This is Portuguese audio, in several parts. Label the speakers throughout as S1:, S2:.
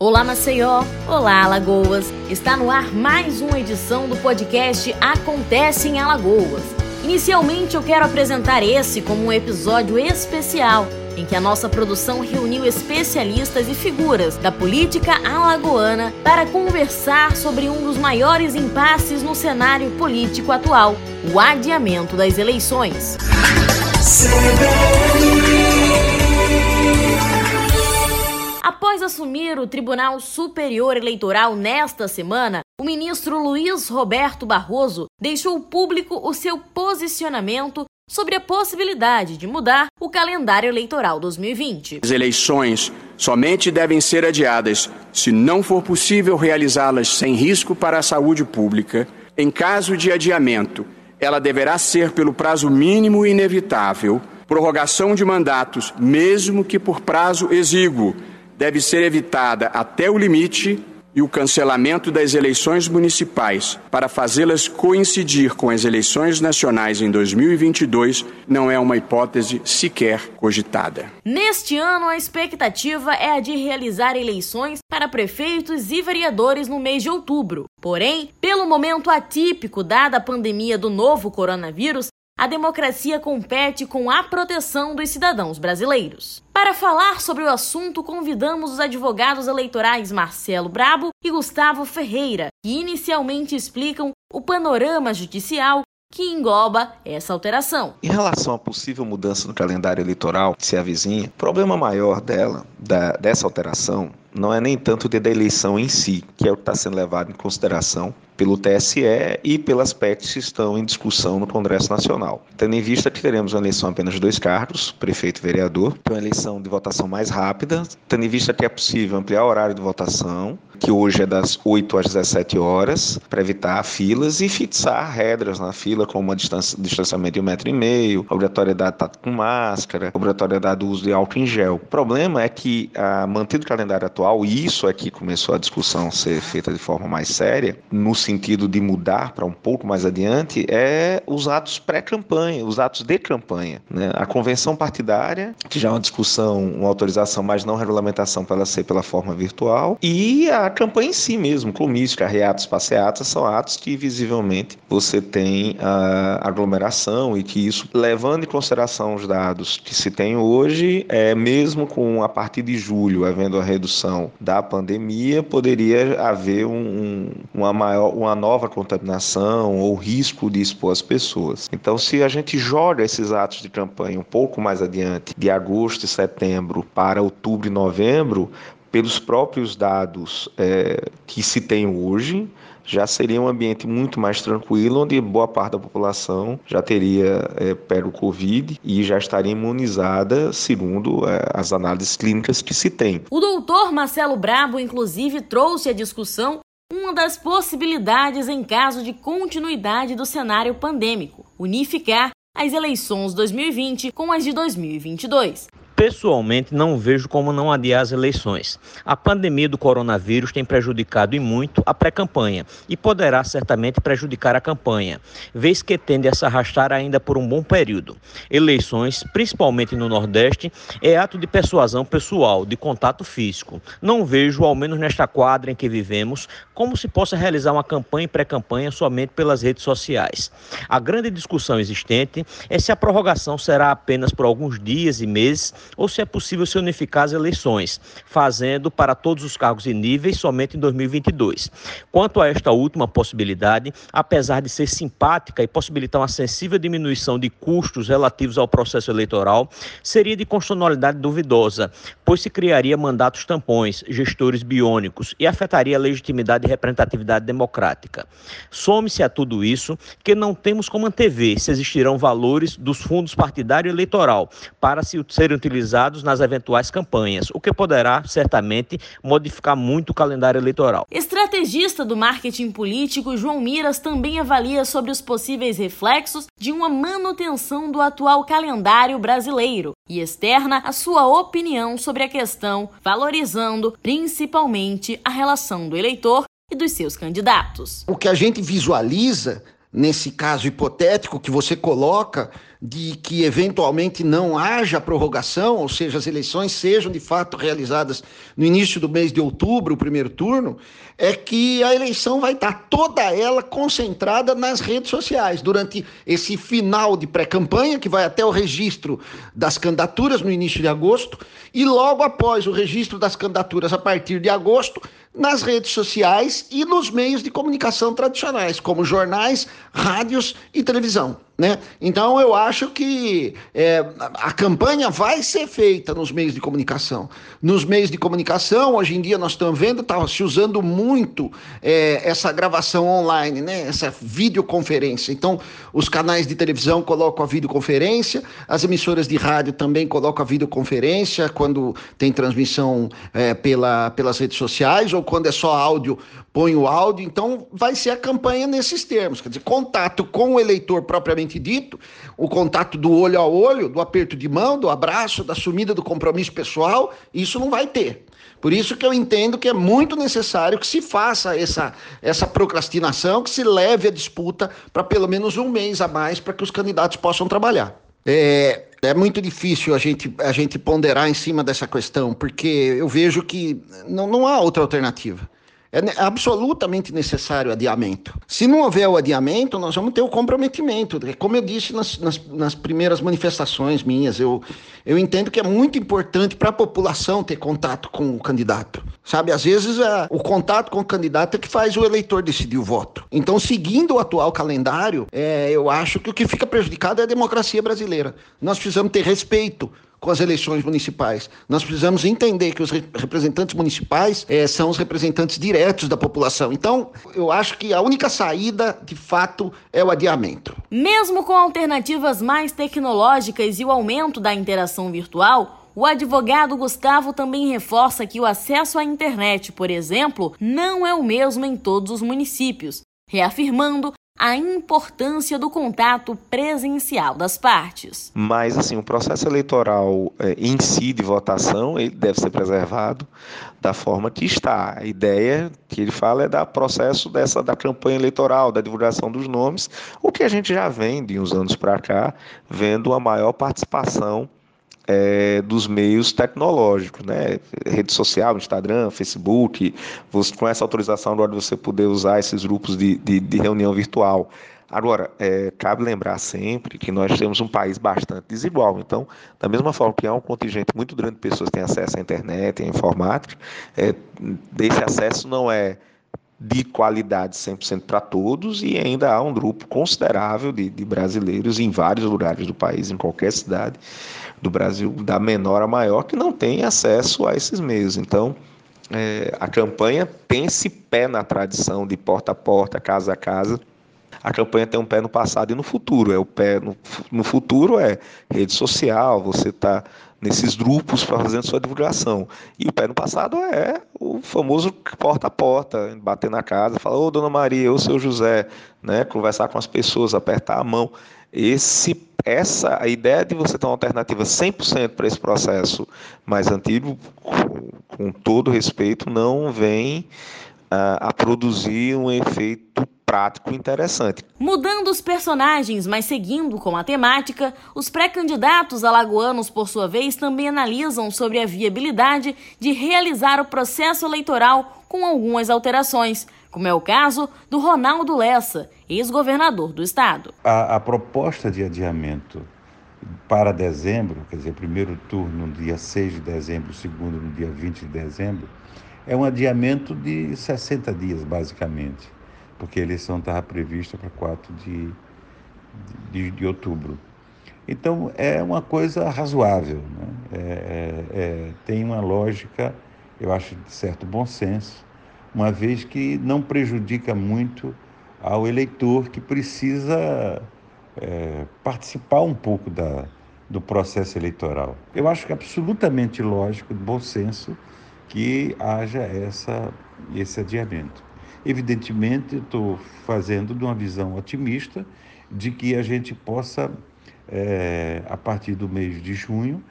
S1: Olá Maceió, olá Alagoas. Está no ar mais uma edição do podcast Acontece em Alagoas. Inicialmente eu quero apresentar esse como um episódio especial em que a nossa produção reuniu especialistas e figuras da política alagoana para conversar sobre um dos maiores impasses no cenário político atual, o adiamento das eleições. Após assumir o Tribunal Superior Eleitoral nesta semana, o ministro Luiz Roberto Barroso deixou público o seu posicionamento sobre a possibilidade de mudar o calendário eleitoral 2020.
S2: As eleições somente devem ser adiadas se não for possível realizá-las sem risco para a saúde pública. Em caso de adiamento, ela deverá ser pelo prazo mínimo inevitável, prorrogação de mandatos, mesmo que por prazo exíguo deve ser evitada até o limite e o cancelamento das eleições municipais para fazê-las coincidir com as eleições nacionais em 2022 não é uma hipótese sequer cogitada.
S1: Neste ano, a expectativa é a de realizar eleições para prefeitos e vereadores no mês de outubro. Porém, pelo momento atípico dada a pandemia do novo coronavírus, a democracia compete com a proteção dos cidadãos brasileiros. Para falar sobre o assunto, convidamos os advogados eleitorais Marcelo Brabo e Gustavo Ferreira, que inicialmente explicam o panorama judicial que engloba essa alteração.
S3: Em relação à possível mudança no calendário eleitoral que se avizinha, o problema maior dela, da, dessa alteração, não é nem tanto de da eleição em si, que é o que está sendo levado em consideração, pelo TSE e pelas PECs que estão em discussão no Congresso Nacional. Tendo em vista que teremos uma eleição apenas de dois cargos, prefeito e vereador, uma eleição de votação mais rápida, tendo em vista que é possível ampliar o horário de votação, que hoje é das 8 às 17 horas, para evitar filas e fixar regras na fila, como a distância, distanciamento de um metro e meio, obrigatoriedade de estar com máscara, obrigatoriedade do uso de álcool em gel. O problema é que, a, mantido o calendário atual, e isso é que começou a discussão ser feita de forma mais séria, no sentido de mudar para um pouco mais adiante, é os atos pré-campanha, os atos de campanha. Né? A convenção partidária, que já é uma discussão, uma autorização, mas não regulamentação para ela ser pela forma virtual, e a campanha em si mesmo, comício, carreatos, passeatas, são atos que visivelmente você tem a aglomeração e que isso, levando em consideração os dados que se tem hoje, é mesmo com a partir de julho havendo a redução da pandemia, poderia haver um, um, uma maior uma nova contaminação ou risco de expor as pessoas. Então, se a gente joga esses atos de campanha um pouco mais adiante, de agosto e setembro para outubro e novembro, pelos próprios dados é, que se tem hoje, já seria um ambiente muito mais tranquilo, onde boa parte da população já teria é, pego o Covid e já estaria imunizada, segundo é, as análises clínicas que se tem.
S1: O doutor Marcelo Brabo, inclusive, trouxe a discussão uma das possibilidades em caso de continuidade do cenário pandêmico, unificar as eleições 2020 com as de 2022.
S4: Pessoalmente, não vejo como não adiar as eleições. A pandemia do coronavírus tem prejudicado e muito a pré-campanha e poderá certamente prejudicar a campanha, vez que tende a se arrastar ainda por um bom período. Eleições, principalmente no Nordeste, é ato de persuasão pessoal, de contato físico. Não vejo, ao menos nesta quadra em que vivemos, como se possa realizar uma campanha e pré-campanha somente pelas redes sociais. A grande discussão existente é se a prorrogação será apenas por alguns dias e meses ou se é possível se unificar as eleições, fazendo para todos os cargos e níveis somente em 2022. Quanto a esta última possibilidade, apesar de ser simpática e possibilitar uma sensível diminuição de custos relativos ao processo eleitoral, seria de constitucionalidade duvidosa, pois se criaria mandatos tampões, gestores biônicos e afetaria a legitimidade e representatividade democrática. Some-se a tudo isso que não temos como antever se existirão valores dos fundos partidário eleitoral para se serem utilizados utilizados nas eventuais campanhas, o que poderá certamente modificar muito o calendário eleitoral.
S1: Estrategista do marketing político João Miras também avalia sobre os possíveis reflexos de uma manutenção do atual calendário brasileiro e externa a sua opinião sobre a questão, valorizando principalmente a relação do eleitor e dos seus candidatos.
S5: O que a gente visualiza nesse caso hipotético que você coloca de que eventualmente não haja prorrogação, ou seja, as eleições sejam de fato realizadas no início do mês de outubro, o primeiro turno, é que a eleição vai estar toda ela concentrada nas redes sociais. Durante esse final de pré-campanha, que vai até o registro das candidaturas no início de agosto, e logo após o registro das candidaturas a partir de agosto, nas redes sociais e nos meios de comunicação tradicionais, como jornais, rádios e televisão. Né? Então eu acho que é, a campanha vai ser feita nos meios de comunicação. Nos meios de comunicação, hoje em dia nós estamos vendo, está se usando muito é, essa gravação online, né? essa videoconferência. Então, os canais de televisão colocam a videoconferência, as emissoras de rádio também colocam a videoconferência quando tem transmissão é, pela, pelas redes sociais, ou quando é só áudio, põe o áudio. Então, vai ser a campanha nesses termos, quer dizer, contato com o eleitor propriamente dito, o contato do olho a olho, do aperto de mão, do abraço, da sumida do compromisso pessoal, isso não vai ter. Por isso que eu entendo que é muito necessário que se faça essa, essa procrastinação, que se leve a disputa para pelo menos um mês a mais para que os candidatos possam trabalhar. É, é muito difícil a gente, a gente ponderar em cima dessa questão, porque eu vejo que não, não há outra alternativa. É absolutamente necessário adiamento. Se não houver o adiamento, nós vamos ter o comprometimento. Como eu disse nas, nas, nas primeiras manifestações minhas, eu, eu entendo que é muito importante para a população ter contato com o candidato. Sabe, às vezes é, o contato com o candidato é que faz o eleitor decidir o voto. Então, seguindo o atual calendário, é, eu acho que o que fica prejudicado é a democracia brasileira. Nós precisamos ter respeito com as eleições municipais. Nós precisamos entender que os representantes municipais é, são os representantes diretos da população. Então, eu acho que a única saída, de fato, é o adiamento.
S1: Mesmo com alternativas mais tecnológicas e o aumento da interação virtual, o advogado Gustavo também reforça que o acesso à internet, por exemplo, não é o mesmo em todos os municípios, reafirmando a importância do contato presencial das partes.
S3: Mas, assim, o processo eleitoral é, em si de votação, ele deve ser preservado da forma que está. A ideia que ele fala é da processo dessa da campanha eleitoral, da divulgação dos nomes, o que a gente já vem de uns anos para cá, vendo a maior participação é, dos meios tecnológicos, né? Rede social, Instagram, Facebook, você, com essa autorização agora você poder usar esses grupos de, de, de reunião virtual. Agora, é, cabe lembrar sempre que nós temos um país bastante desigual. Então, da mesma forma que há um contingente muito grande de pessoas que têm acesso à internet, à informática, é, esse acesso não é de qualidade 100% para todos e ainda há um grupo considerável de, de, brasileiros em vários lugares do país, em qualquer cidade do Brasil, da menor a maior, que não tem acesso a esses meios. Então, é, a campanha tem esse pé na tradição de porta a porta, casa a casa. A campanha tem um pé no passado e no futuro. É o pé no, no futuro é rede social, você está nesses grupos fazendo sua divulgação. E o pé no passado é o famoso porta a porta, bater na casa, falar, ô dona Maria, ô seu José, né? Conversar com as pessoas, apertar a mão. Esse, essa, a ideia de você ter uma alternativa 100% para esse processo mais antigo, com, todo respeito, não vem uh, a produzir um efeito prático interessante.
S1: Mudando os personagens, mas seguindo com a temática, os pré-candidatos alagoanos, por sua vez, também analisam sobre a viabilidade de realizar o processo eleitoral com algumas alterações, como é o caso do Ronaldo Lessa, ex-governador do estado.
S6: A, a, proposta de adiamento para dezembro, quer dizer, primeiro turno no dia 6 de dezembro, segundo no dia 20 de dezembro, é um adiamento de 60 dias, basicamente porque a eleição estava prevista para 4 de, de, de, outubro. Então, é uma coisa razoável, né? é, é, é, tem uma lógica, eu acho, de certo bom senso, uma vez que não prejudica muito ao eleitor que precisa é, participar um pouco da, do processo eleitoral. Eu acho que é absolutamente lógico, de bom senso, que haja essa, esse adiamento. Evidentemente, estou fazendo de uma visão otimista de que a gente possa, é, a partir do mês de junho,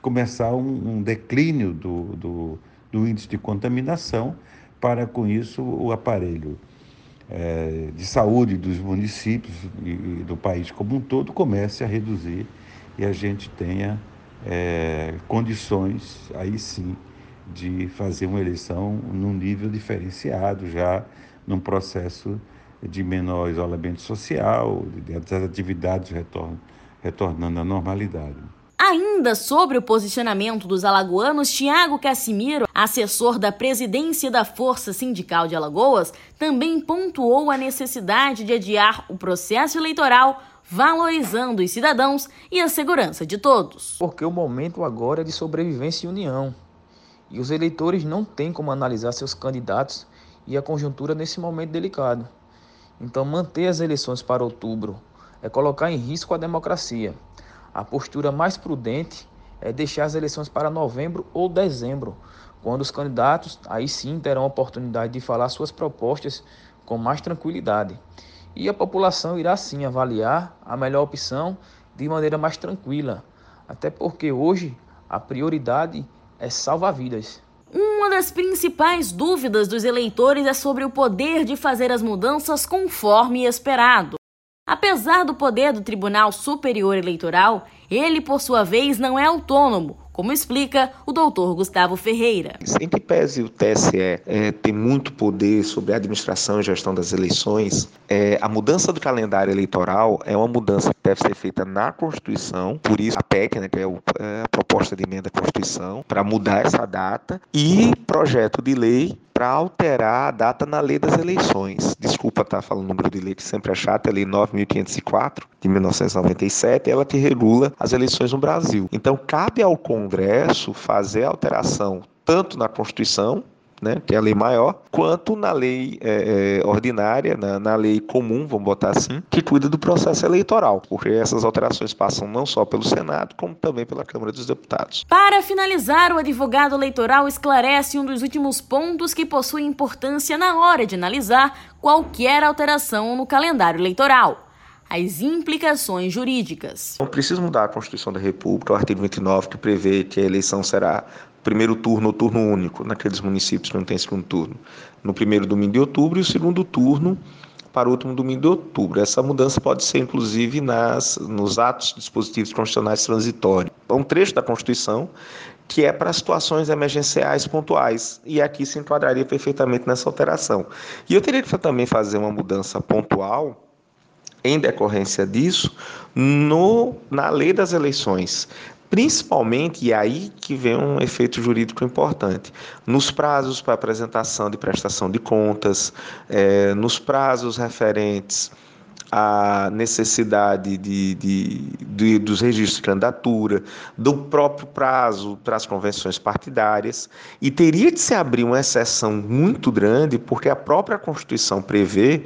S6: começar um, um declínio do, do, do, índice de contaminação, para com isso o aparelho é, de saúde dos municípios e, e, do país como um todo comece a reduzir e a gente tenha é, condições, aí sim, de fazer uma eleição num nível diferenciado, já num processo de menor isolamento social, das atividades retorn, retornando à normalidade.
S1: Ainda sobre o posicionamento dos alagoanos, Tiago Cassimiro, assessor da presidência da Força Sindical de Alagoas, também pontuou a necessidade de adiar o processo eleitoral, valorizando os cidadãos e a segurança de todos.
S7: Porque o momento agora é de sobrevivência e união. E os eleitores não têm como analisar seus candidatos e a conjuntura nesse momento delicado. Então, manter as eleições para outubro é colocar em risco a democracia. A postura mais prudente é deixar as eleições para novembro ou dezembro, quando os candidatos aí sim terão a oportunidade de falar suas propostas com mais tranquilidade. E a população irá sim avaliar a melhor opção de maneira mais tranquila, até porque hoje a prioridade é salvar vidas.
S1: Uma das principais dúvidas dos eleitores é sobre o poder de fazer as mudanças conforme esperado. Apesar do poder do Tribunal Superior Eleitoral, ele, por sua vez, não é autônomo, como explica o doutor Gustavo Ferreira.
S3: Em que pese o TSE é, tem muito poder sobre a administração e gestão das eleições, é, a mudança do calendário eleitoral é uma mudança que deve ser feita na Constituição, por isso a PEC, né, que é, o, é a proposta de emenda à Constituição, para mudar essa data, e projeto de lei para alterar a data na lei das eleições. Desculpa estar tá falando o número de lei que sempre é chato, é a lei 9.504 de 1997, ela que regula as eleições no Brasil. Então cabe ao Congresso fazer alteração tanto na Constituição né, que é a lei maior, quanto na lei é, é, ordinária, na, na, lei comum, vamos botar assim, que cuida do processo eleitoral, porque essas alterações passam não só pelo Senado, como também pela Câmara dos Deputados.
S1: Para finalizar, o advogado eleitoral esclarece um dos últimos pontos que possui importância na hora de analisar qualquer alteração no calendário eleitoral as implicações jurídicas.
S3: Não precisa mudar a Constituição da República, o artigo 29, que prevê que a eleição será primeiro turno ou turno único, naqueles municípios que não tem segundo turno, no primeiro domingo de outubro e o segundo turno para o último domingo de outubro. Essa mudança pode ser, inclusive, nas, nos atos dispositivos constitucionais transitórios. É um trecho da Constituição que é para situações emergenciais pontuais, e aqui se enquadraria perfeitamente nessa alteração. E eu teria que também fazer uma mudança pontual em decorrência disso no, na lei das eleições, Principalmente, e aí que vem um efeito jurídico importante, nos prazos para apresentação de prestação de contas, é, nos prazos referentes à necessidade de, de, de, dos registros de candidatura, do próprio prazo para as convenções partidárias, e teria de se abrir uma exceção muito grande, porque a própria Constituição prevê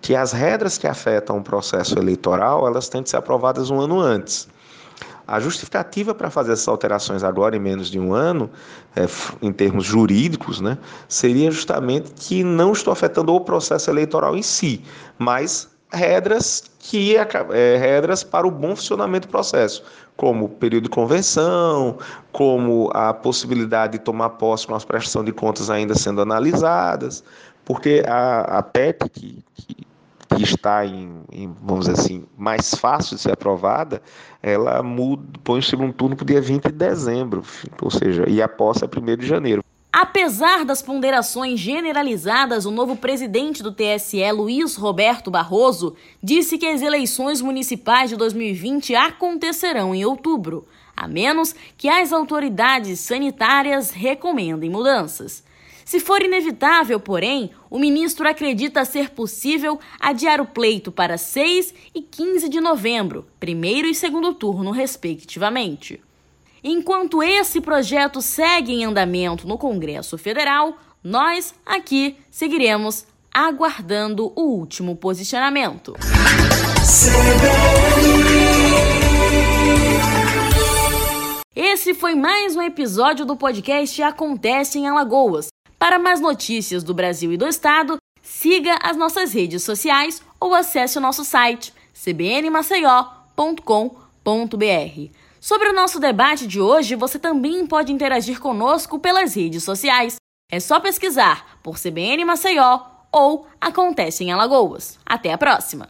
S3: que as regras que afetam o processo eleitoral elas têm de ser aprovadas um ano antes. A justificativa para fazer essas alterações agora em menos de um ano, é, em termos jurídicos, né, seria justamente que não estou afetando o processo eleitoral em si, mas regras que é, regras para o bom funcionamento do processo, como período de convenção, como a possibilidade de tomar posse com as prestações de contas ainda sendo analisadas, porque a, a PEC, que, que que está em, em, vamos dizer assim, mais fácil de ser aprovada, ela muda, põe o segundo turno para o dia 20 de dezembro, ou seja, e a posse é 1 de janeiro.
S1: Apesar das ponderações generalizadas, o novo presidente do TSE, Luiz Roberto Barroso, disse que as eleições municipais de 2020 acontecerão em outubro, a menos que as autoridades sanitárias recomendem mudanças. Se for inevitável, porém, o ministro acredita ser possível adiar o pleito para 6 e 15 de novembro, primeiro e segundo turno, respectivamente. Enquanto esse projeto segue em andamento no Congresso Federal, nós aqui seguiremos aguardando o último posicionamento. Esse foi mais um episódio do podcast Acontece em Alagoas. Para mais notícias do Brasil e do Estado, siga as nossas redes sociais ou acesse o nosso site cbnmaceió.com.br. Sobre o nosso debate de hoje, você também pode interagir conosco pelas redes sociais. É só pesquisar por CBN Maceió ou acontece em Alagoas. Até a próxima!